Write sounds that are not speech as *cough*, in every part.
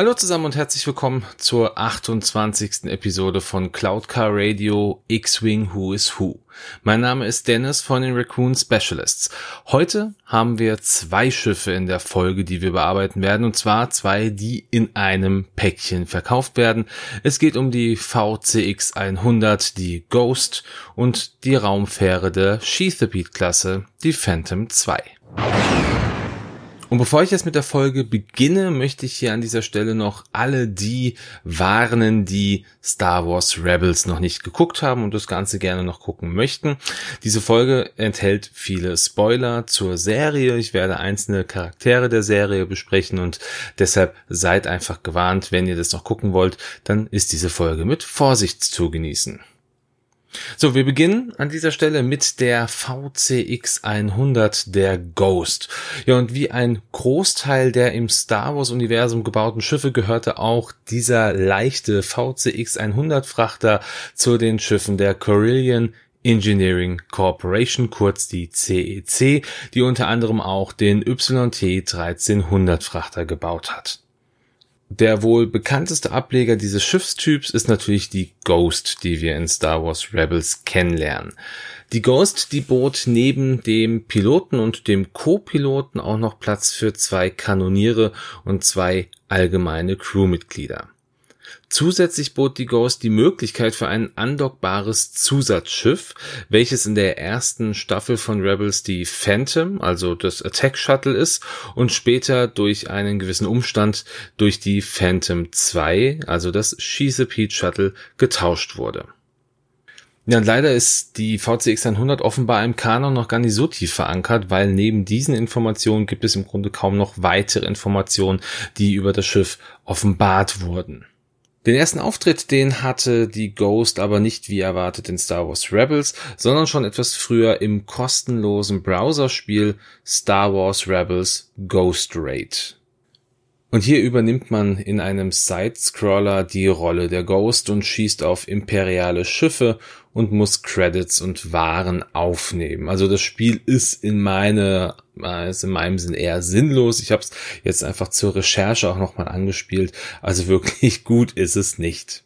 Hallo zusammen und herzlich willkommen zur 28. Episode von Cloud Car Radio X-Wing Who is Who. Mein Name ist Dennis von den Raccoon Specialists. Heute haben wir zwei Schiffe in der Folge, die wir bearbeiten werden, und zwar zwei, die in einem Päckchen verkauft werden. Es geht um die VCX 100, die Ghost, und die Raumfähre der Sheathapede-Klasse, die Phantom 2. Und bevor ich jetzt mit der Folge beginne, möchte ich hier an dieser Stelle noch alle die warnen, die Star Wars Rebels noch nicht geguckt haben und das Ganze gerne noch gucken möchten. Diese Folge enthält viele Spoiler zur Serie. Ich werde einzelne Charaktere der Serie besprechen und deshalb seid einfach gewarnt, wenn ihr das noch gucken wollt, dann ist diese Folge mit Vorsicht zu genießen. So, wir beginnen an dieser Stelle mit der VCX 100 der Ghost. Ja, und wie ein Großteil der im Star Wars Universum gebauten Schiffe gehörte auch dieser leichte VCX 100 Frachter zu den Schiffen der Corellian Engineering Corporation, kurz die CEC, e die unter anderem auch den YT 1300 Frachter gebaut hat. Der wohl bekannteste Ableger dieses Schiffstyps ist natürlich die Ghost, die wir in Star Wars Rebels kennenlernen. Die Ghost, die bot neben dem Piloten und dem Co-Piloten auch noch Platz für zwei Kanoniere und zwei allgemeine Crewmitglieder. Zusätzlich bot die Ghost die Möglichkeit für ein andockbares Zusatzschiff, welches in der ersten Staffel von Rebels die Phantom, also das Attack Shuttle ist und später durch einen gewissen Umstand durch die Phantom 2, also das Chesapeake Shuttle, getauscht wurde. Ja, leider ist die VCX 100 offenbar im Kanon noch gar nicht so tief verankert, weil neben diesen Informationen gibt es im Grunde kaum noch weitere Informationen, die über das Schiff offenbart wurden. Den ersten Auftritt, den hatte die Ghost aber nicht wie erwartet in Star Wars Rebels, sondern schon etwas früher im kostenlosen Browserspiel Star Wars Rebels Ghost Raid. Und hier übernimmt man in einem Side-Scroller die Rolle der Ghost und schießt auf imperiale Schiffe und muss Credits und Waren aufnehmen. Also das Spiel ist in meine, äh, ist in meinem Sinn eher sinnlos. Ich habe es jetzt einfach zur Recherche auch nochmal angespielt. Also wirklich *laughs* gut ist es nicht.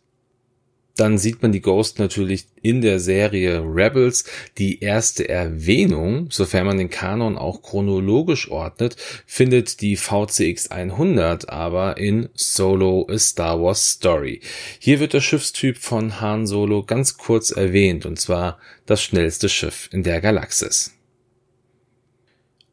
Dann sieht man die Ghost natürlich in der Serie Rebels. Die erste Erwähnung, sofern man den Kanon auch chronologisch ordnet, findet die VCX 100 aber in Solo A Star Wars Story. Hier wird der Schiffstyp von Han Solo ganz kurz erwähnt, und zwar das schnellste Schiff in der Galaxis.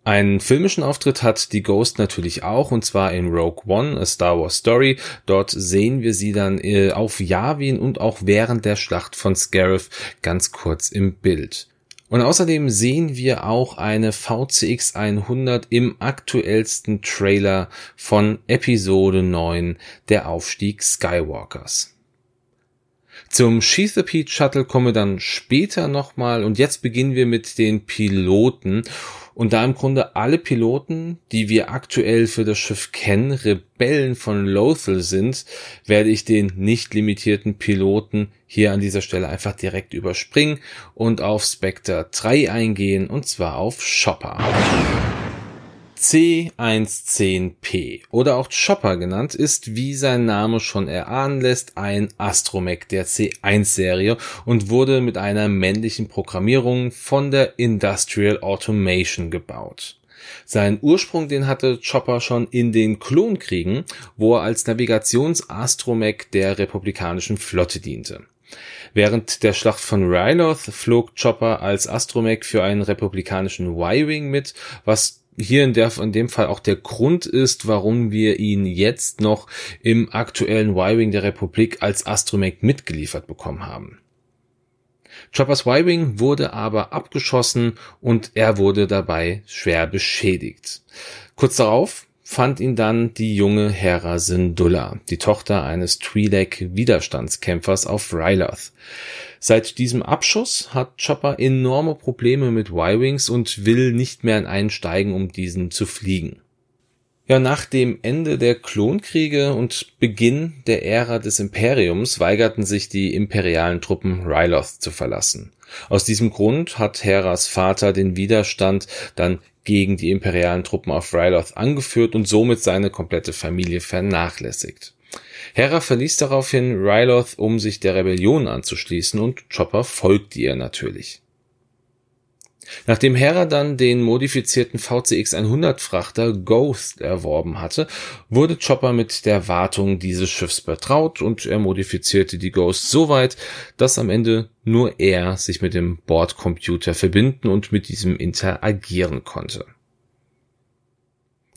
Einen filmischen Auftritt hat die Ghost natürlich auch, und zwar in Rogue One, A Star Wars Story. Dort sehen wir sie dann äh, auf Yavin und auch während der Schlacht von Scarif ganz kurz im Bild. Und außerdem sehen wir auch eine VCX 100 im aktuellsten Trailer von Episode 9, der Aufstieg Skywalkers. Zum Sheath the Pete Shuttle kommen wir dann später nochmal und jetzt beginnen wir mit den Piloten und da im Grunde alle Piloten, die wir aktuell für das Schiff kennen, Rebellen von Lothal sind, werde ich den nicht limitierten Piloten hier an dieser Stelle einfach direkt überspringen und auf Spectre 3 eingehen und zwar auf Chopper. C110P oder auch Chopper genannt ist, wie sein Name schon erahnen lässt, ein Astromech der C1-Serie und wurde mit einer männlichen Programmierung von der Industrial Automation gebaut. Seinen Ursprung, den hatte Chopper schon in den Klonkriegen, wo er als Navigations-Astromech der republikanischen Flotte diente. Während der Schlacht von Ryloth flog Chopper als Astromech für einen republikanischen Y-Wing mit, was hier in, der, in dem Fall auch der Grund ist, warum wir ihn jetzt noch im aktuellen Y-Wing der Republik als Astromech mitgeliefert bekommen haben. Choppers Y-Wing wurde aber abgeschossen und er wurde dabei schwer beschädigt. Kurz darauf fand ihn dann die junge Hera Syndulla, die Tochter eines Twi'lek-Widerstandskämpfers auf Ryloth. Seit diesem Abschuss hat Chopper enorme Probleme mit Y-Wings und will nicht mehr in einen steigen, um diesen zu fliegen. Ja, nach dem Ende der Klonkriege und Beginn der Ära des Imperiums weigerten sich die imperialen Truppen Ryloth zu verlassen. Aus diesem Grund hat Heras Vater den Widerstand dann gegen die imperialen Truppen auf Ryloth angeführt und somit seine komplette Familie vernachlässigt. Hera verließ daraufhin Ryloth, um sich der Rebellion anzuschließen und Chopper folgte ihr natürlich. Nachdem Hera dann den modifizierten VCX 100 Frachter Ghost erworben hatte, wurde Chopper mit der Wartung dieses Schiffs betraut und er modifizierte die Ghost so weit, dass am Ende nur er sich mit dem Bordcomputer verbinden und mit diesem interagieren konnte.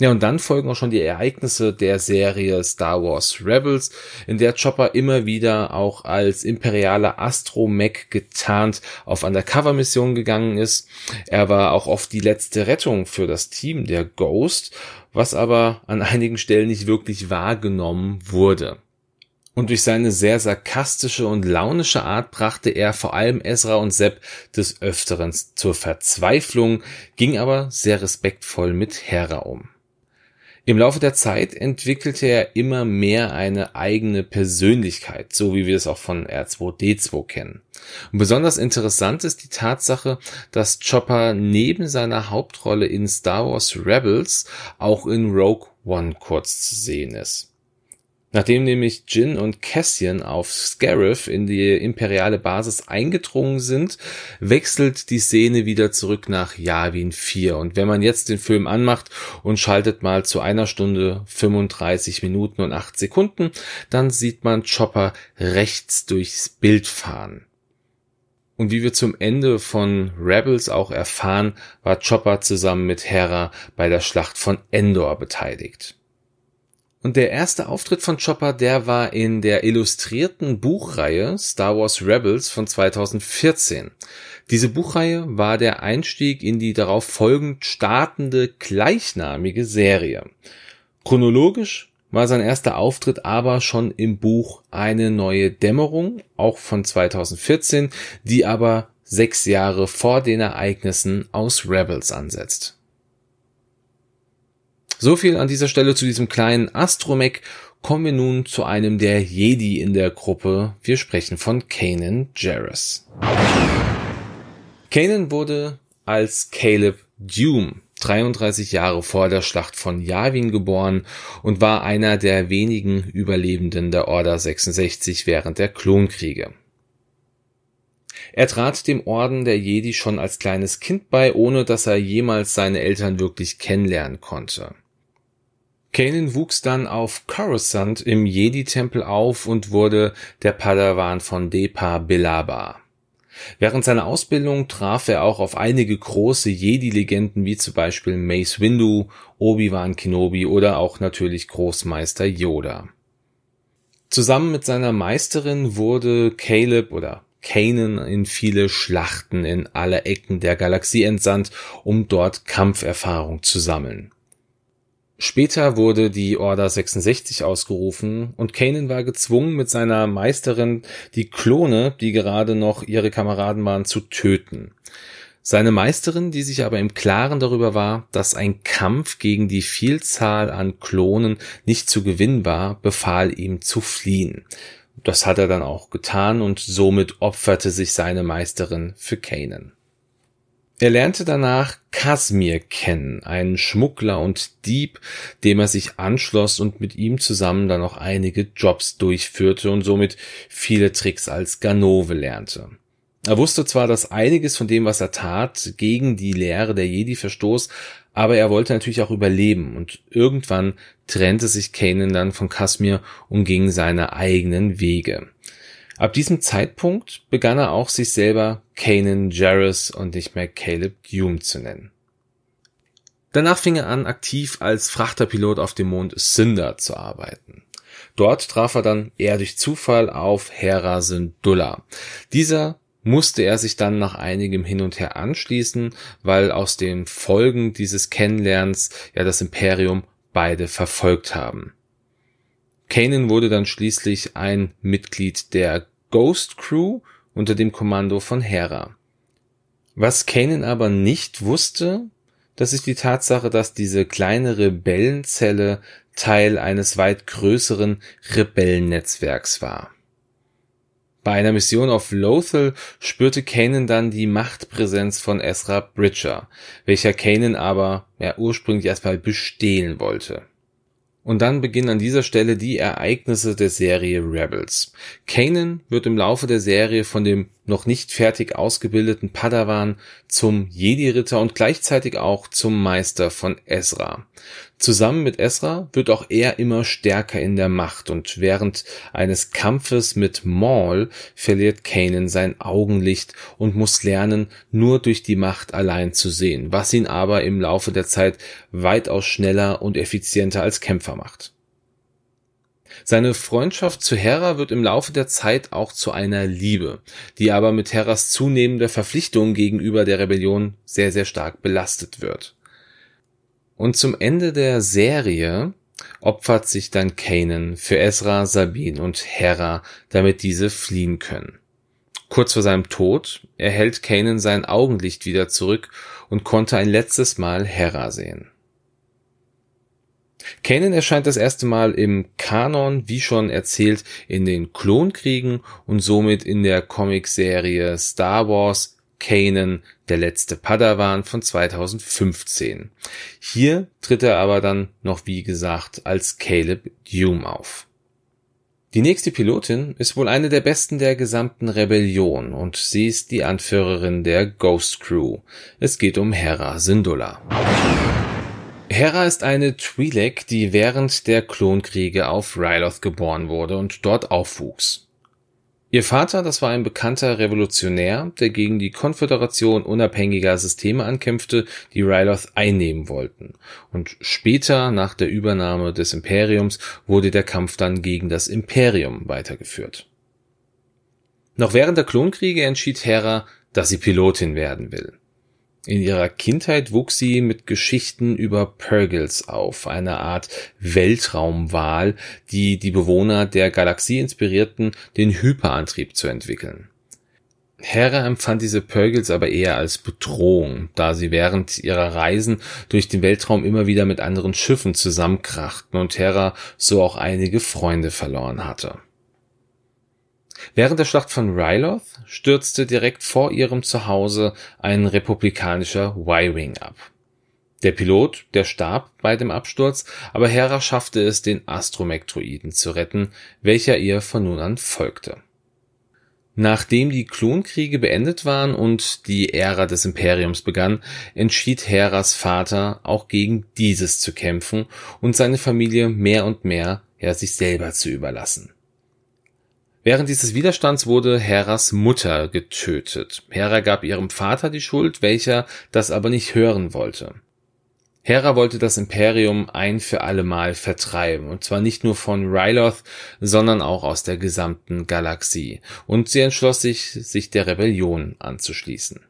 Ja, und dann folgen auch schon die Ereignisse der Serie Star Wars Rebels, in der Chopper immer wieder auch als imperialer Astromech getarnt auf Undercover-Missionen gegangen ist. Er war auch oft die letzte Rettung für das Team der Ghost, was aber an einigen Stellen nicht wirklich wahrgenommen wurde. Und durch seine sehr sarkastische und launische Art brachte er vor allem Ezra und Sepp des Öfteren zur Verzweiflung, ging aber sehr respektvoll mit Hera um. Im Laufe der Zeit entwickelte er immer mehr eine eigene Persönlichkeit, so wie wir es auch von R2D2 kennen. Und besonders interessant ist die Tatsache, dass Chopper neben seiner Hauptrolle in Star Wars Rebels auch in Rogue One kurz zu sehen ist. Nachdem nämlich Jin und Cassian auf Scarif in die imperiale Basis eingedrungen sind, wechselt die Szene wieder zurück nach Yavin 4. Und wenn man jetzt den Film anmacht und schaltet mal zu einer Stunde 35 Minuten und 8 Sekunden, dann sieht man Chopper rechts durchs Bild fahren. Und wie wir zum Ende von Rebels auch erfahren, war Chopper zusammen mit Hera bei der Schlacht von Endor beteiligt. Und der erste Auftritt von Chopper, der war in der illustrierten Buchreihe Star Wars Rebels von 2014. Diese Buchreihe war der Einstieg in die darauf folgend startende gleichnamige Serie. Chronologisch war sein erster Auftritt aber schon im Buch Eine neue Dämmerung, auch von 2014, die aber sechs Jahre vor den Ereignissen aus Rebels ansetzt. So viel an dieser Stelle zu diesem kleinen Astromech. Kommen wir nun zu einem der Jedi in der Gruppe. Wir sprechen von Kanan Jarrus. Kanan wurde als Caleb Dume 33 Jahre vor der Schlacht von Yavin geboren und war einer der wenigen Überlebenden der Order 66 während der Klonkriege. Er trat dem Orden der Jedi schon als kleines Kind bei, ohne dass er jemals seine Eltern wirklich kennenlernen konnte. Kanan wuchs dann auf Coruscant im Jedi-Tempel auf und wurde der Padawan von Depa Billaba. Während seiner Ausbildung traf er auch auf einige große Jedi-Legenden wie zum Beispiel Mace Windu, Obi-Wan Kenobi oder auch natürlich Großmeister Yoda. Zusammen mit seiner Meisterin wurde Caleb oder Kanan in viele Schlachten in alle Ecken der Galaxie entsandt, um dort Kampferfahrung zu sammeln. Später wurde die Order 66 ausgerufen und Kanan war gezwungen, mit seiner Meisterin die Klone, die gerade noch ihre Kameraden waren, zu töten. Seine Meisterin, die sich aber im Klaren darüber war, dass ein Kampf gegen die Vielzahl an Klonen nicht zu gewinnen war, befahl ihm zu fliehen. Das hat er dann auch getan und somit opferte sich seine Meisterin für Kanan. Er lernte danach Kasmir kennen, einen Schmuggler und Dieb, dem er sich anschloss und mit ihm zusammen dann auch einige Jobs durchführte und somit viele Tricks als Ganove lernte. Er wusste zwar, dass einiges von dem, was er tat, gegen die Lehre der Jedi verstoß, aber er wollte natürlich auch überleben und irgendwann trennte sich Kanan dann von Kasmir und ging seine eigenen Wege. Ab diesem Zeitpunkt begann er auch sich selber Kanan Jarrus und nicht mehr Caleb Hume zu nennen. Danach fing er an, aktiv als Frachterpilot auf dem Mond Cinder zu arbeiten. Dort traf er dann eher durch Zufall auf Hera Syndulla. Dieser musste er sich dann nach einigem Hin und Her anschließen, weil aus den Folgen dieses Kennenlernens ja das Imperium beide verfolgt haben. Kanan wurde dann schließlich ein Mitglied der Ghost Crew unter dem Kommando von Hera. Was Kanan aber nicht wusste, das ist die Tatsache, dass diese kleine Rebellenzelle Teil eines weit größeren Rebellennetzwerks war. Bei einer Mission auf Lothal spürte Kanan dann die Machtpräsenz von Ezra Bridger, welcher Kanan aber ja, ursprünglich erstmal bestehlen wollte. Und dann beginnen an dieser Stelle die Ereignisse der Serie Rebels. Kanan wird im Laufe der Serie von dem noch nicht fertig ausgebildeten Padawan zum Jedi-Ritter und gleichzeitig auch zum Meister von Ezra. Zusammen mit Ezra wird auch er immer stärker in der Macht und während eines Kampfes mit Maul verliert Kanan sein Augenlicht und muss lernen, nur durch die Macht allein zu sehen, was ihn aber im Laufe der Zeit weitaus schneller und effizienter als Kämpfer macht. Seine Freundschaft zu Hera wird im Laufe der Zeit auch zu einer Liebe, die aber mit Heras zunehmender Verpflichtung gegenüber der Rebellion sehr, sehr stark belastet wird. Und zum Ende der Serie opfert sich dann Kanan für Ezra, Sabine und Hera, damit diese fliehen können. Kurz vor seinem Tod erhält Kanan sein Augenlicht wieder zurück und konnte ein letztes Mal Hera sehen. Kanan erscheint das erste Mal im Kanon, wie schon erzählt, in den Klonkriegen und somit in der Comicserie Star Wars Kanan, der letzte Padawan von 2015. Hier tritt er aber dann noch wie gesagt als Caleb Dume auf. Die nächste Pilotin ist wohl eine der besten der gesamten Rebellion und sie ist die Anführerin der Ghost Crew. Es geht um Hera Syndulla. Hera ist eine Twi'lek, die während der Klonkriege auf Ryloth geboren wurde und dort aufwuchs. Ihr Vater, das war ein bekannter Revolutionär, der gegen die Konföderation unabhängiger Systeme ankämpfte, die Ryloth einnehmen wollten. Und später, nach der Übernahme des Imperiums, wurde der Kampf dann gegen das Imperium weitergeführt. Noch während der Klonkriege entschied Hera, dass sie Pilotin werden will. In ihrer Kindheit wuchs sie mit Geschichten über Purgils auf, eine Art Weltraumwahl, die die Bewohner der Galaxie inspirierten, den Hyperantrieb zu entwickeln. Hera empfand diese Purgils aber eher als Bedrohung, da sie während ihrer Reisen durch den Weltraum immer wieder mit anderen Schiffen zusammenkrachten und Hera so auch einige Freunde verloren hatte. Während der Schlacht von Ryloth stürzte direkt vor ihrem Zuhause ein republikanischer Y-Wing ab. Der Pilot, der starb bei dem Absturz, aber Hera schaffte es, den Astromektroiden zu retten, welcher ihr von nun an folgte. Nachdem die Klonkriege beendet waren und die Ära des Imperiums begann, entschied Heras Vater auch gegen dieses zu kämpfen und seine Familie mehr und mehr ja sich selber zu überlassen. Während dieses Widerstands wurde Heras Mutter getötet. Hera gab ihrem Vater die Schuld, welcher das aber nicht hören wollte. Hera wollte das Imperium ein für allemal vertreiben, und zwar nicht nur von Ryloth, sondern auch aus der gesamten Galaxie, und sie entschloss sich, sich der Rebellion anzuschließen.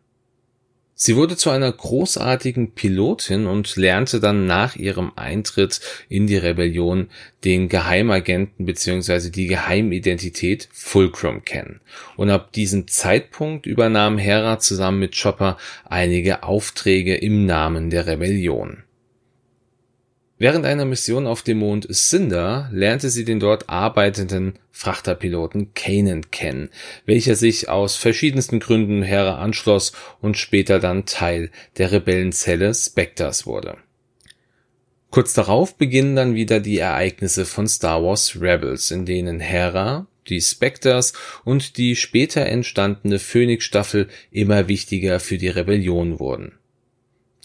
Sie wurde zu einer großartigen Pilotin und lernte dann nach ihrem Eintritt in die Rebellion den Geheimagenten bzw. die Geheimidentität Fulcrum kennen. Und ab diesem Zeitpunkt übernahm Hera zusammen mit Chopper einige Aufträge im Namen der Rebellion. Während einer Mission auf dem Mond Cinder lernte sie den dort arbeitenden Frachterpiloten Kanan kennen, welcher sich aus verschiedensten Gründen Hera anschloss und später dann Teil der Rebellenzelle Spectres wurde. Kurz darauf beginnen dann wieder die Ereignisse von Star Wars Rebels, in denen Hera, die Spectres und die später entstandene Phoenix-Staffel immer wichtiger für die Rebellion wurden.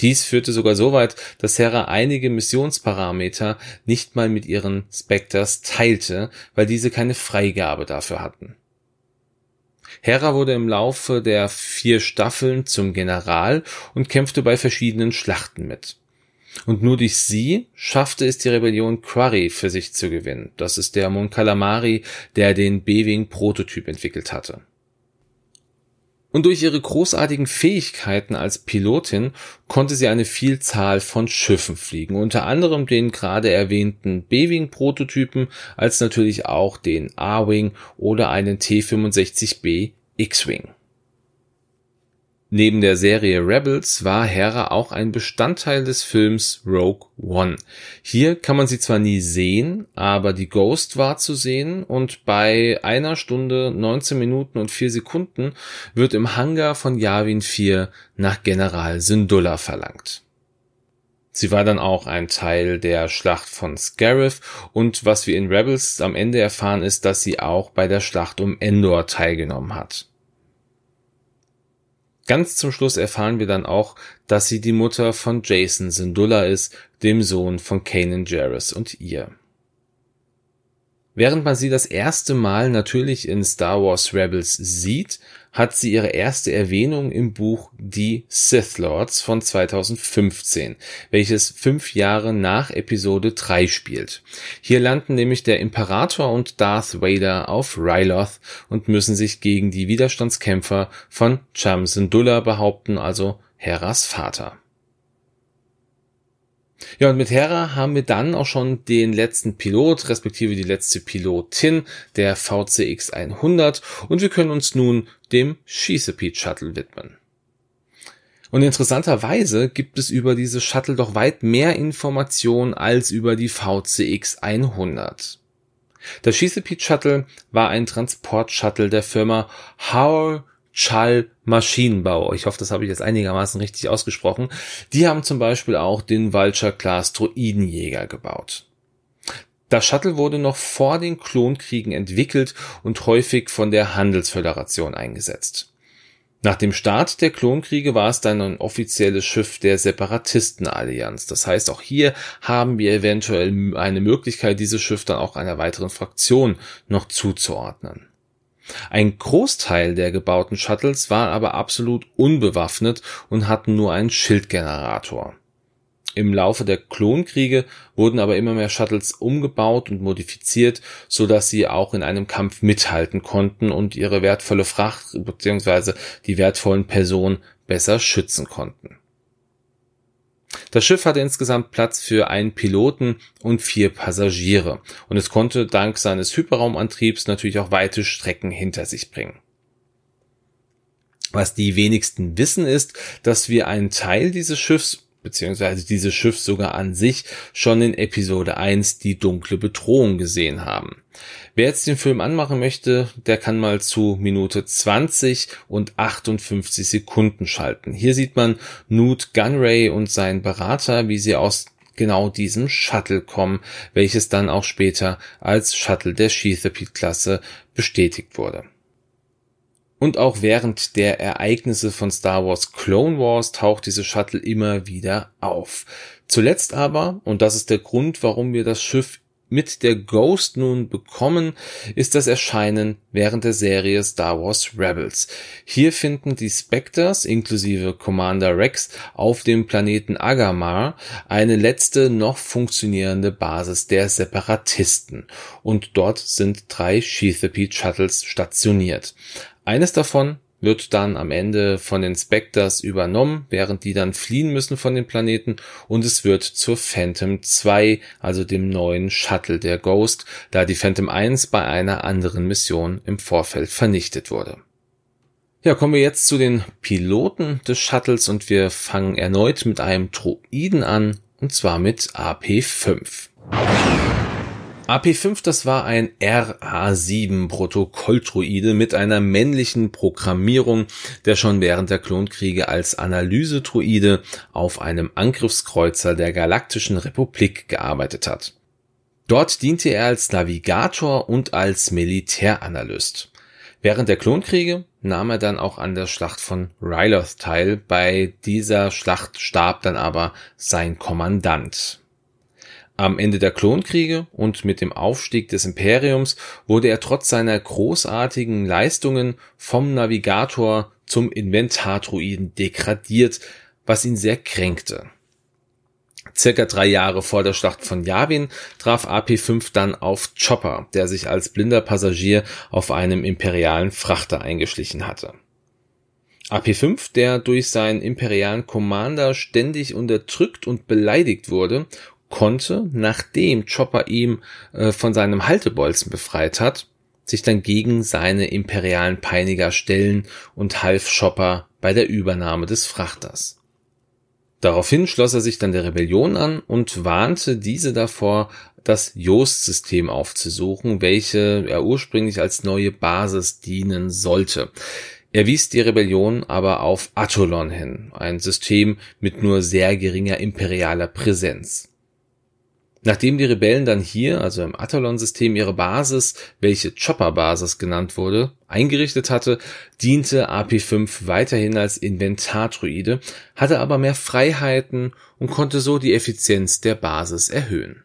Dies führte sogar so weit, dass Hera einige Missionsparameter nicht mal mit ihren Spectres teilte, weil diese keine Freigabe dafür hatten. Hera wurde im Laufe der vier Staffeln zum General und kämpfte bei verschiedenen Schlachten mit. Und nur durch sie schaffte es die Rebellion Quarry für sich zu gewinnen. Das ist der Mon Calamari, der den B-Wing-Prototyp entwickelt hatte. Und durch ihre großartigen Fähigkeiten als Pilotin konnte sie eine Vielzahl von Schiffen fliegen, unter anderem den gerade erwähnten B-Wing-Prototypen, als natürlich auch den a-Wing oder einen T-65B X-Wing. Neben der Serie Rebels war Hera auch ein Bestandteil des Films Rogue One. Hier kann man sie zwar nie sehen, aber die Ghost war zu sehen und bei einer Stunde 19 Minuten und 4 Sekunden wird im Hangar von Yavin 4 nach General Syndulla verlangt. Sie war dann auch ein Teil der Schlacht von Scarif und was wir in Rebels am Ende erfahren ist, dass sie auch bei der Schlacht um Endor teilgenommen hat. Ganz zum Schluss erfahren wir dann auch, dass sie die Mutter von Jason Syndulla ist, dem Sohn von Kanan Jarrus und ihr. Während man sie das erste Mal natürlich in Star Wars Rebels sieht, hat sie ihre erste Erwähnung im Buch Die Sith Lords von 2015, welches fünf Jahre nach Episode 3 spielt. Hier landen nämlich der Imperator und Darth Vader auf Ryloth und müssen sich gegen die Widerstandskämpfer von Cham Syndulla behaupten, also Heras Vater. Ja, und mit Hera haben wir dann auch schon den letzten Pilot, respektive die letzte Pilotin der VCX 100 und wir können uns nun dem Chesapeake Shuttle widmen. Und interessanterweise gibt es über diese Shuttle doch weit mehr Informationen als über die VCX 100. Der Chesapeake Shuttle war ein Transportshuttle der Firma Howell Schall Maschinenbau. Ich hoffe, das habe ich jetzt einigermaßen richtig ausgesprochen. Die haben zum Beispiel auch den Vulture Class Droidenjäger gebaut. Das Shuttle wurde noch vor den Klonkriegen entwickelt und häufig von der Handelsföderation eingesetzt. Nach dem Start der Klonkriege war es dann ein offizielles Schiff der Separatistenallianz. Das heißt, auch hier haben wir eventuell eine Möglichkeit, dieses Schiff dann auch einer weiteren Fraktion noch zuzuordnen. Ein Großteil der gebauten Shuttles war aber absolut unbewaffnet und hatten nur einen Schildgenerator. Im Laufe der Klonkriege wurden aber immer mehr Shuttles umgebaut und modifiziert, so dass sie auch in einem Kampf mithalten konnten und ihre wertvolle Fracht bzw. die wertvollen Personen besser schützen konnten. Das Schiff hatte insgesamt Platz für einen Piloten und vier Passagiere und es konnte dank seines Hyperraumantriebs natürlich auch weite Strecken hinter sich bringen. Was die wenigsten wissen ist, dass wir einen Teil dieses Schiffs beziehungsweise dieses Schiff sogar an sich schon in Episode 1 die dunkle Bedrohung gesehen haben. Wer jetzt den Film anmachen möchte, der kann mal zu Minute 20 und 58 Sekunden schalten. Hier sieht man Newt Gunray und seinen Berater, wie sie aus genau diesem Shuttle kommen, welches dann auch später als Shuttle der Chesapeake-Klasse bestätigt wurde. Und auch während der Ereignisse von Star Wars Clone Wars taucht diese Shuttle immer wieder auf. Zuletzt aber, und das ist der Grund, warum wir das Schiff mit der Ghost nun bekommen, ist das Erscheinen während der Serie Star Wars Rebels. Hier finden die Spectres inklusive Commander Rex auf dem Planeten Agamar eine letzte noch funktionierende Basis der Separatisten und dort sind drei Sheathapede Shuttles stationiert. Eines davon wird dann am Ende von den Spectres übernommen, während die dann fliehen müssen von den Planeten und es wird zur Phantom 2, also dem neuen Shuttle der Ghost, da die Phantom 1 bei einer anderen Mission im Vorfeld vernichtet wurde. Ja, kommen wir jetzt zu den Piloten des Shuttles und wir fangen erneut mit einem Droiden an und zwar mit AP5. AP5, das war ein RA7 Protokolldruide mit einer männlichen Programmierung, der schon während der Klonkriege als Analysedruide auf einem Angriffskreuzer der Galaktischen Republik gearbeitet hat. Dort diente er als Navigator und als Militäranalyst. Während der Klonkriege nahm er dann auch an der Schlacht von Ryloth teil. Bei dieser Schlacht starb dann aber sein Kommandant. Am Ende der Klonkriege und mit dem Aufstieg des Imperiums wurde er trotz seiner großartigen Leistungen vom Navigator zum Inventardruiden degradiert, was ihn sehr kränkte. Circa drei Jahre vor der Schlacht von Yavin traf AP5 dann auf Chopper, der sich als blinder Passagier auf einem imperialen Frachter eingeschlichen hatte. AP5, der durch seinen imperialen Commander ständig unterdrückt und beleidigt wurde konnte, nachdem Chopper ihm äh, von seinem Haltebolzen befreit hat, sich dann gegen seine imperialen Peiniger stellen und half Chopper bei der Übernahme des Frachters. Daraufhin schloss er sich dann der Rebellion an und warnte diese davor, das Yoast-System aufzusuchen, welche er ursprünglich als neue Basis dienen sollte. Er wies die Rebellion aber auf Atolon hin, ein System mit nur sehr geringer imperialer Präsenz. Nachdem die Rebellen dann hier, also im Atolon-System, ihre Basis, welche Chopper-Basis genannt wurde, eingerichtet hatte, diente AP5 weiterhin als Inventardruide, hatte aber mehr Freiheiten und konnte so die Effizienz der Basis erhöhen.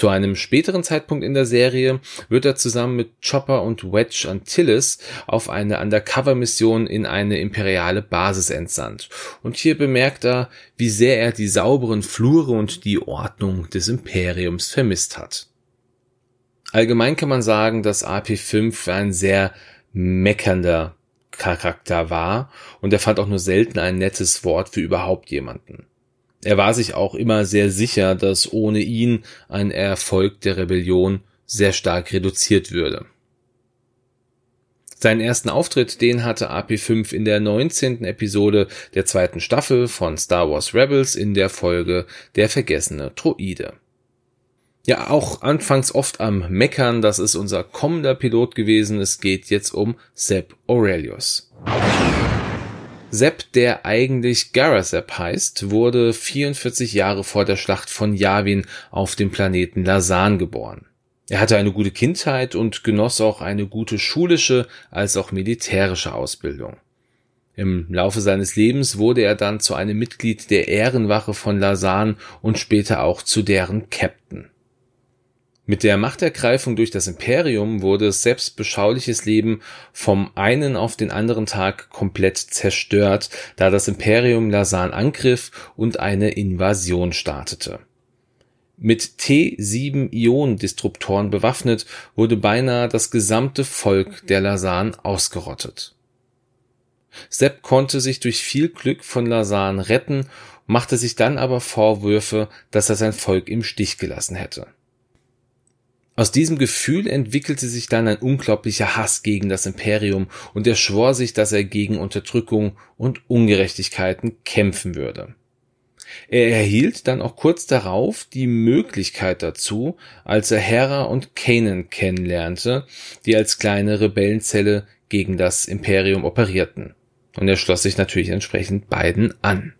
Zu einem späteren Zeitpunkt in der Serie wird er zusammen mit Chopper und Wedge Antilles auf eine Undercover-Mission in eine imperiale Basis entsandt. Und hier bemerkt er, wie sehr er die sauberen Flure und die Ordnung des Imperiums vermisst hat. Allgemein kann man sagen, dass AP5 ein sehr meckernder Charakter war und er fand auch nur selten ein nettes Wort für überhaupt jemanden. Er war sich auch immer sehr sicher, dass ohne ihn ein Erfolg der Rebellion sehr stark reduziert würde. Seinen ersten Auftritt, den hatte AP5 in der 19. Episode der zweiten Staffel von Star Wars Rebels in der Folge Der vergessene Droide. Ja, auch anfangs oft am Meckern, das ist unser kommender Pilot gewesen. Es geht jetzt um Sepp Aurelius. Sepp, der eigentlich Garasep heißt, wurde 44 Jahre vor der Schlacht von Yavin auf dem Planeten Lasan geboren. Er hatte eine gute Kindheit und genoss auch eine gute schulische als auch militärische Ausbildung. Im Laufe seines Lebens wurde er dann zu einem Mitglied der Ehrenwache von Lasan und später auch zu deren Captain. Mit der Machtergreifung durch das Imperium wurde Sepps beschauliches Leben vom einen auf den anderen Tag komplett zerstört, da das Imperium Lasan angriff und eine Invasion startete. Mit T7-Ionen-Disruptoren bewaffnet wurde beinahe das gesamte Volk der Lasan ausgerottet. Sepp konnte sich durch viel Glück von Lasan retten, machte sich dann aber Vorwürfe, dass er sein Volk im Stich gelassen hätte. Aus diesem Gefühl entwickelte sich dann ein unglaublicher Hass gegen das Imperium und er schwor sich, dass er gegen Unterdrückung und Ungerechtigkeiten kämpfen würde. Er erhielt dann auch kurz darauf die Möglichkeit dazu, als er Hera und Kanan kennenlernte, die als kleine Rebellenzelle gegen das Imperium operierten. Und er schloss sich natürlich entsprechend beiden an.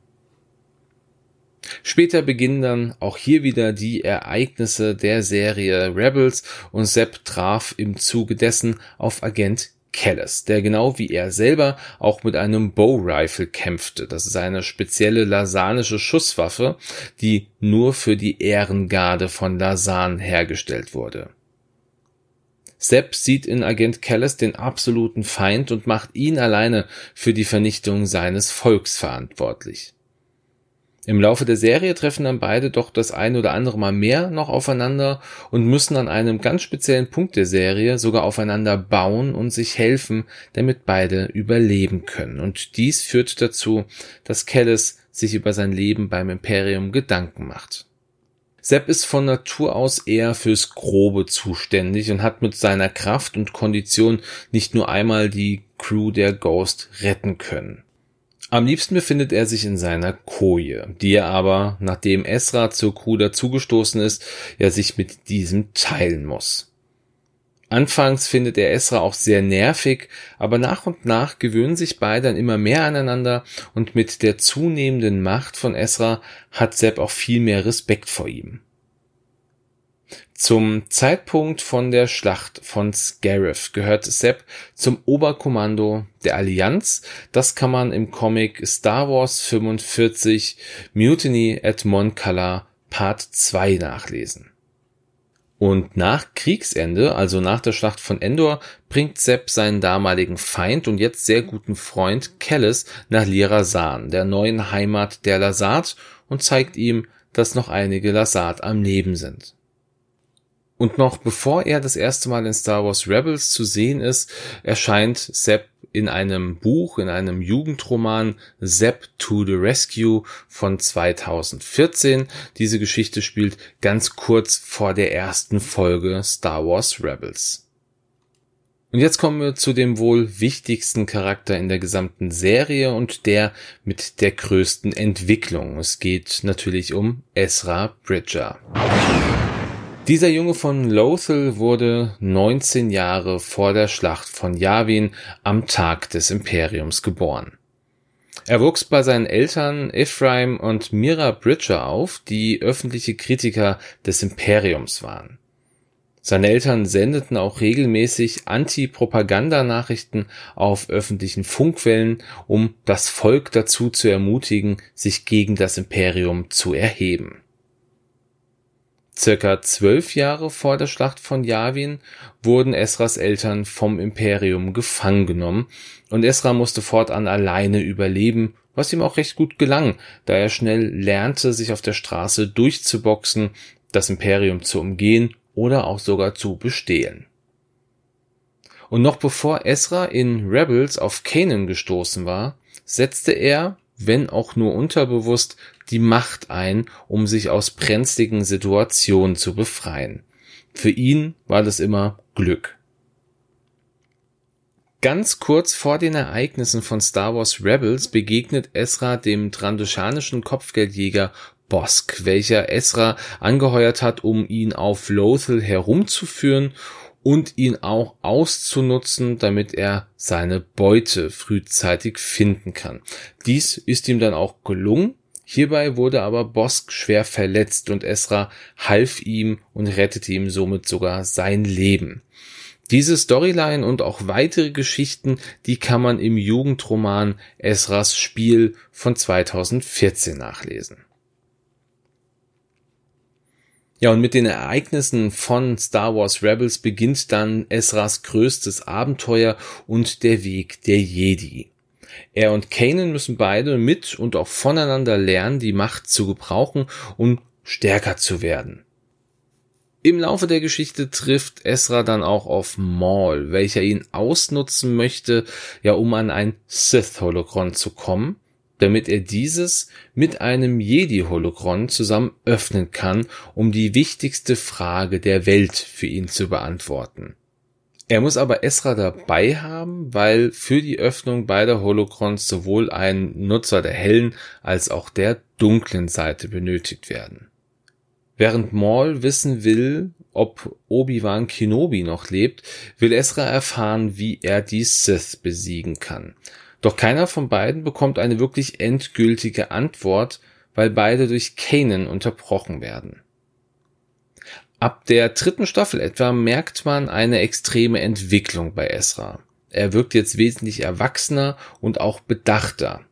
Später beginnen dann auch hier wieder die Ereignisse der Serie Rebels und Sepp traf im Zuge dessen auf Agent Kellis, der genau wie er selber auch mit einem Bow Rifle kämpfte. Das ist eine spezielle lasanische Schusswaffe, die nur für die Ehrengarde von Lasan hergestellt wurde. Sepp sieht in Agent Kellis den absoluten Feind und macht ihn alleine für die Vernichtung seines Volks verantwortlich. Im Laufe der Serie treffen dann beide doch das ein oder andere Mal mehr noch aufeinander und müssen an einem ganz speziellen Punkt der Serie sogar aufeinander bauen und sich helfen, damit beide überleben können. Und dies führt dazu, dass Kellis sich über sein Leben beim Imperium Gedanken macht. Sepp ist von Natur aus eher fürs Grobe zuständig und hat mit seiner Kraft und Kondition nicht nur einmal die Crew der Ghost retten können. Am liebsten befindet er sich in seiner Koje, die er aber, nachdem Esra zur Crew dazugestoßen ist, ja sich mit diesem teilen muss. Anfangs findet er Esra auch sehr nervig, aber nach und nach gewöhnen sich beide dann immer mehr aneinander und mit der zunehmenden Macht von Esra hat Sepp auch viel mehr Respekt vor ihm. Zum Zeitpunkt von der Schlacht von Scarif gehört Sepp zum Oberkommando der Allianz. Das kann man im Comic Star Wars 45 Mutiny at Mon Cala Part 2 nachlesen. Und nach Kriegsende, also nach der Schlacht von Endor, bringt Sepp seinen damaligen Feind und jetzt sehr guten Freund Kellis nach Lirasan, der neuen Heimat der Lasat, und zeigt ihm, dass noch einige Lasat am Leben sind. Und noch bevor er das erste Mal in Star Wars Rebels zu sehen ist, erscheint Sepp in einem Buch, in einem Jugendroman Sepp to the Rescue von 2014. Diese Geschichte spielt ganz kurz vor der ersten Folge Star Wars Rebels. Und jetzt kommen wir zu dem wohl wichtigsten Charakter in der gesamten Serie und der mit der größten Entwicklung. Es geht natürlich um Ezra Bridger. Dieser Junge von Lothal wurde 19 Jahre vor der Schlacht von Yavin am Tag des Imperiums geboren. Er wuchs bei seinen Eltern Ephraim und Mira Bridger auf, die öffentliche Kritiker des Imperiums waren. Seine Eltern sendeten auch regelmäßig Anti-Propaganda-Nachrichten auf öffentlichen Funkwellen, um das Volk dazu zu ermutigen, sich gegen das Imperium zu erheben. Circa zwölf Jahre vor der Schlacht von Yavin wurden Esras Eltern vom Imperium gefangen genommen und Esra musste fortan alleine überleben, was ihm auch recht gut gelang, da er schnell lernte, sich auf der Straße durchzuboxen, das Imperium zu umgehen oder auch sogar zu bestehlen. Und noch bevor Ezra in Rebels auf Kanan gestoßen war, setzte er, wenn auch nur unterbewusst, die Macht ein, um sich aus brenzligen Situationen zu befreien. Für ihn war das immer Glück. Ganz kurz vor den Ereignissen von Star Wars Rebels begegnet Ezra dem trandoshanischen Kopfgeldjäger Bosk, welcher Ezra angeheuert hat, um ihn auf Lothal herumzuführen und ihn auch auszunutzen, damit er seine Beute frühzeitig finden kann. Dies ist ihm dann auch gelungen. Hierbei wurde aber Bosk schwer verletzt und Ezra half ihm und rettete ihm somit sogar sein Leben. Diese Storyline und auch weitere Geschichten, die kann man im Jugendroman Esras Spiel von 2014 nachlesen. Ja, und mit den Ereignissen von Star Wars Rebels beginnt dann Esras größtes Abenteuer und der Weg der Jedi. Er und Kanan müssen beide mit und auch voneinander lernen, die Macht zu gebrauchen, um stärker zu werden. Im Laufe der Geschichte trifft Esra dann auch auf Maul, welcher ihn ausnutzen möchte, ja, um an ein Sith-Holocron zu kommen damit er dieses mit einem Jedi-Holocron zusammen öffnen kann, um die wichtigste Frage der Welt für ihn zu beantworten. Er muss aber Esra dabei haben, weil für die Öffnung beider Holocrons sowohl ein Nutzer der hellen als auch der dunklen Seite benötigt werden. Während Maul wissen will, ob Obi-Wan Kenobi noch lebt, will Esra erfahren, wie er die Sith besiegen kann. Doch keiner von beiden bekommt eine wirklich endgültige Antwort, weil beide durch Kanan unterbrochen werden. Ab der dritten Staffel etwa merkt man eine extreme Entwicklung bei Ezra. Er wirkt jetzt wesentlich erwachsener und auch bedachter.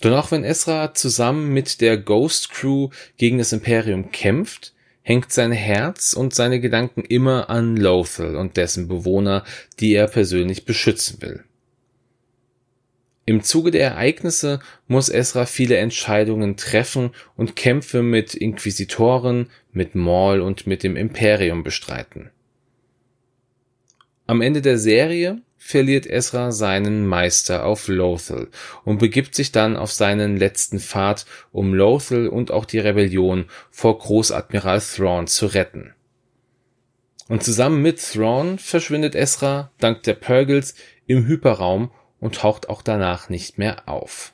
Doch auch wenn Ezra zusammen mit der Ghost Crew gegen das Imperium kämpft, hängt sein Herz und seine Gedanken immer an Lothal und dessen Bewohner, die er persönlich beschützen will. Im Zuge der Ereignisse muss Esra viele Entscheidungen treffen und Kämpfe mit Inquisitoren, mit Maul und mit dem Imperium bestreiten. Am Ende der Serie verliert Esra seinen Meister auf Lothal und begibt sich dann auf seinen letzten Pfad, um Lothal und auch die Rebellion vor Großadmiral Thrawn zu retten. Und zusammen mit Thrawn verschwindet Esra dank der Purgles im Hyperraum und taucht auch danach nicht mehr auf.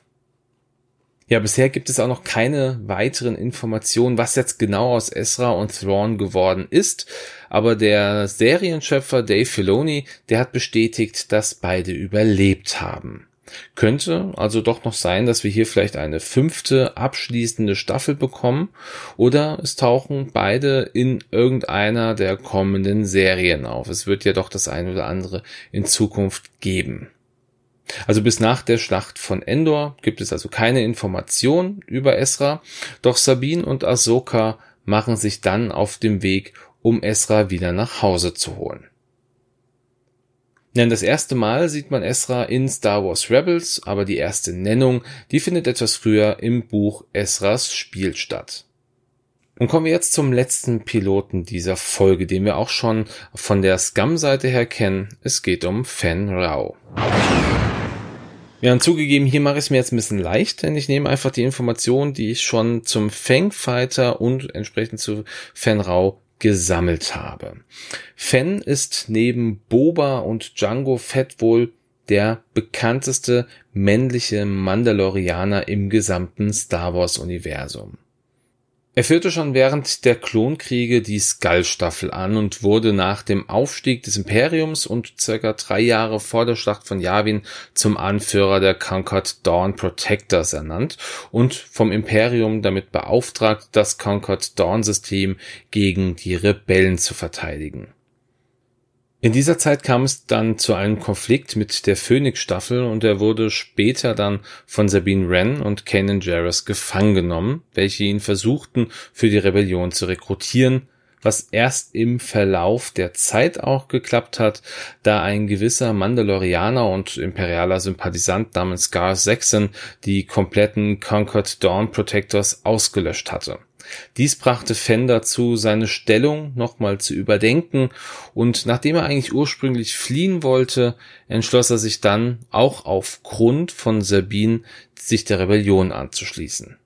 Ja, bisher gibt es auch noch keine weiteren Informationen, was jetzt genau aus Ezra und Thrawn geworden ist, aber der Serienschöpfer Dave Filoni, der hat bestätigt, dass beide überlebt haben. Könnte also doch noch sein, dass wir hier vielleicht eine fünfte abschließende Staffel bekommen oder es tauchen beide in irgendeiner der kommenden Serien auf. Es wird ja doch das ein oder andere in Zukunft geben. Also bis nach der Schlacht von Endor gibt es also keine Information über Esra, doch Sabine und Ahsoka machen sich dann auf dem Weg, um Esra wieder nach Hause zu holen. Denn das erste Mal sieht man Esra in Star Wars Rebels, aber die erste Nennung, die findet etwas früher im Buch Esras Spiel statt. Und kommen wir jetzt zum letzten Piloten dieser Folge, den wir auch schon von der Scum-Seite her kennen. Es geht um Fen Rao. Ja, und zugegeben, hier mache ich es mir jetzt ein bisschen leicht, denn ich nehme einfach die Informationen, die ich schon zum Fangfighter und entsprechend zu Fenrau gesammelt habe. Fenn ist neben Boba und Django Fett wohl der bekannteste männliche Mandalorianer im gesamten Star Wars Universum. Er führte schon während der Klonkriege die Skull-Staffel an und wurde nach dem Aufstieg des Imperiums und circa drei Jahre vor der Schlacht von Yavin zum Anführer der Concord Dawn Protectors ernannt und vom Imperium damit beauftragt, das Concord Dawn System gegen die Rebellen zu verteidigen. In dieser Zeit kam es dann zu einem Konflikt mit der Phoenix-Staffel und er wurde später dann von Sabine Wren und Kanan Jarrus gefangen genommen, welche ihn versuchten, für die Rebellion zu rekrutieren, was erst im Verlauf der Zeit auch geklappt hat, da ein gewisser Mandalorianer und imperialer Sympathisant namens Gar Saxon die kompletten Concord Dawn Protectors ausgelöscht hatte. Dies brachte Fenn dazu, seine Stellung nochmal zu überdenken und nachdem er eigentlich ursprünglich fliehen wollte, entschloss er sich dann auch aufgrund von Sabine sich der Rebellion anzuschließen.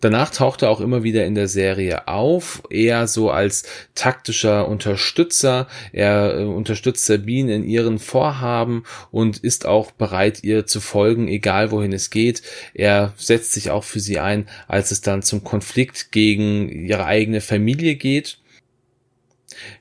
Danach taucht er auch immer wieder in der Serie auf, eher so als taktischer Unterstützer. Er äh, unterstützt Sabine in ihren Vorhaben und ist auch bereit, ihr zu folgen, egal wohin es geht. Er setzt sich auch für sie ein, als es dann zum Konflikt gegen ihre eigene Familie geht.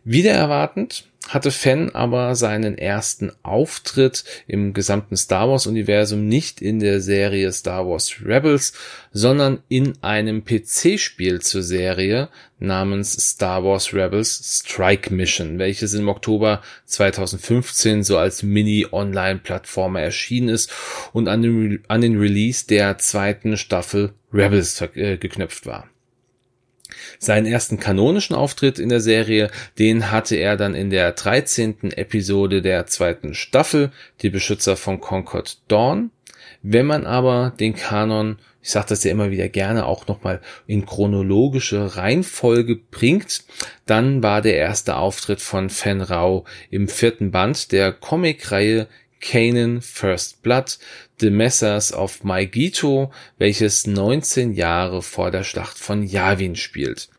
Wieder erwartend hatte Fenn aber seinen ersten Auftritt im gesamten Star Wars Universum nicht in der Serie Star Wars Rebels, sondern in einem PC-Spiel zur Serie namens Star Wars Rebels Strike Mission, welches im Oktober 2015 so als Mini-Online-Plattformer erschienen ist und an den, an den Release der zweiten Staffel Rebels äh, geknüpft war. Seinen ersten kanonischen Auftritt in der Serie, den hatte er dann in der 13. Episode der zweiten Staffel, die Beschützer von Concord Dawn. Wenn man aber den Kanon, ich sage das ja immer wieder gerne, auch nochmal in chronologische Reihenfolge bringt, dann war der erste Auftritt von Fen Rao im vierten Band der Comicreihe Kanan First Blood, The Messers of Maigito, welches 19 Jahre vor der Schlacht von Yavin spielt.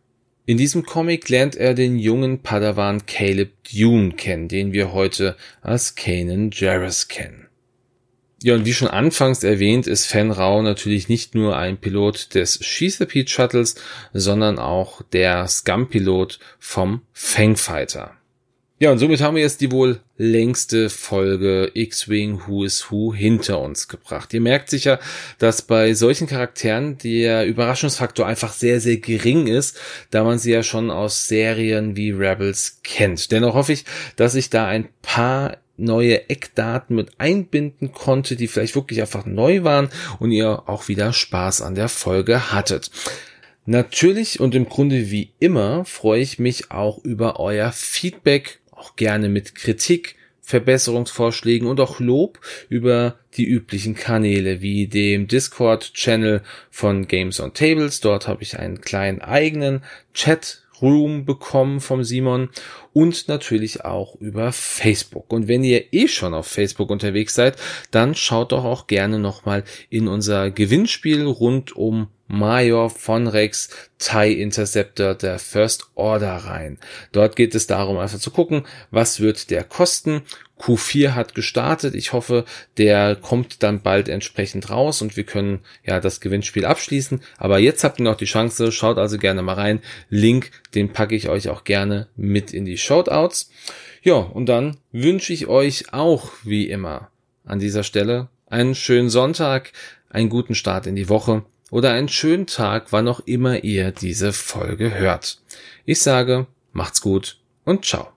In diesem Comic lernt er den jungen Padawan Caleb Dune kennen, den wir heute als Kanan Jarrus kennen. Ja, und wie schon anfangs erwähnt, ist Fan Rao natürlich nicht nur ein Pilot des Sheathapede Shuttles, sondern auch der Scum-Pilot vom Fangfighter. Ja, und somit haben wir jetzt die wohl längste Folge X-Wing Who is Who hinter uns gebracht. Ihr merkt sicher, dass bei solchen Charakteren der Überraschungsfaktor einfach sehr, sehr gering ist, da man sie ja schon aus Serien wie Rebels kennt. Dennoch hoffe ich, dass ich da ein paar neue Eckdaten mit einbinden konnte, die vielleicht wirklich einfach neu waren und ihr auch wieder Spaß an der Folge hattet. Natürlich und im Grunde wie immer freue ich mich auch über euer Feedback auch gerne mit Kritik, Verbesserungsvorschlägen und auch Lob über die üblichen Kanäle wie dem Discord-Channel von Games on Tables. Dort habe ich einen kleinen eigenen Chat Room bekommen vom Simon und natürlich auch über Facebook. Und wenn ihr eh schon auf Facebook unterwegs seid, dann schaut doch auch gerne nochmal in unser Gewinnspiel rund um Major von Rex TIE Interceptor der First Order rein. Dort geht es darum, einfach zu gucken, was wird der kosten. Q4 hat gestartet. Ich hoffe, der kommt dann bald entsprechend raus und wir können ja das Gewinnspiel abschließen. Aber jetzt habt ihr noch die Chance. Schaut also gerne mal rein. Link, den packe ich euch auch gerne mit in die Shoutouts. Ja, und dann wünsche ich euch auch wie immer an dieser Stelle einen schönen Sonntag, einen guten Start in die Woche oder einen schönen Tag, wann auch immer ihr diese Folge hört. Ich sage, macht's gut und ciao.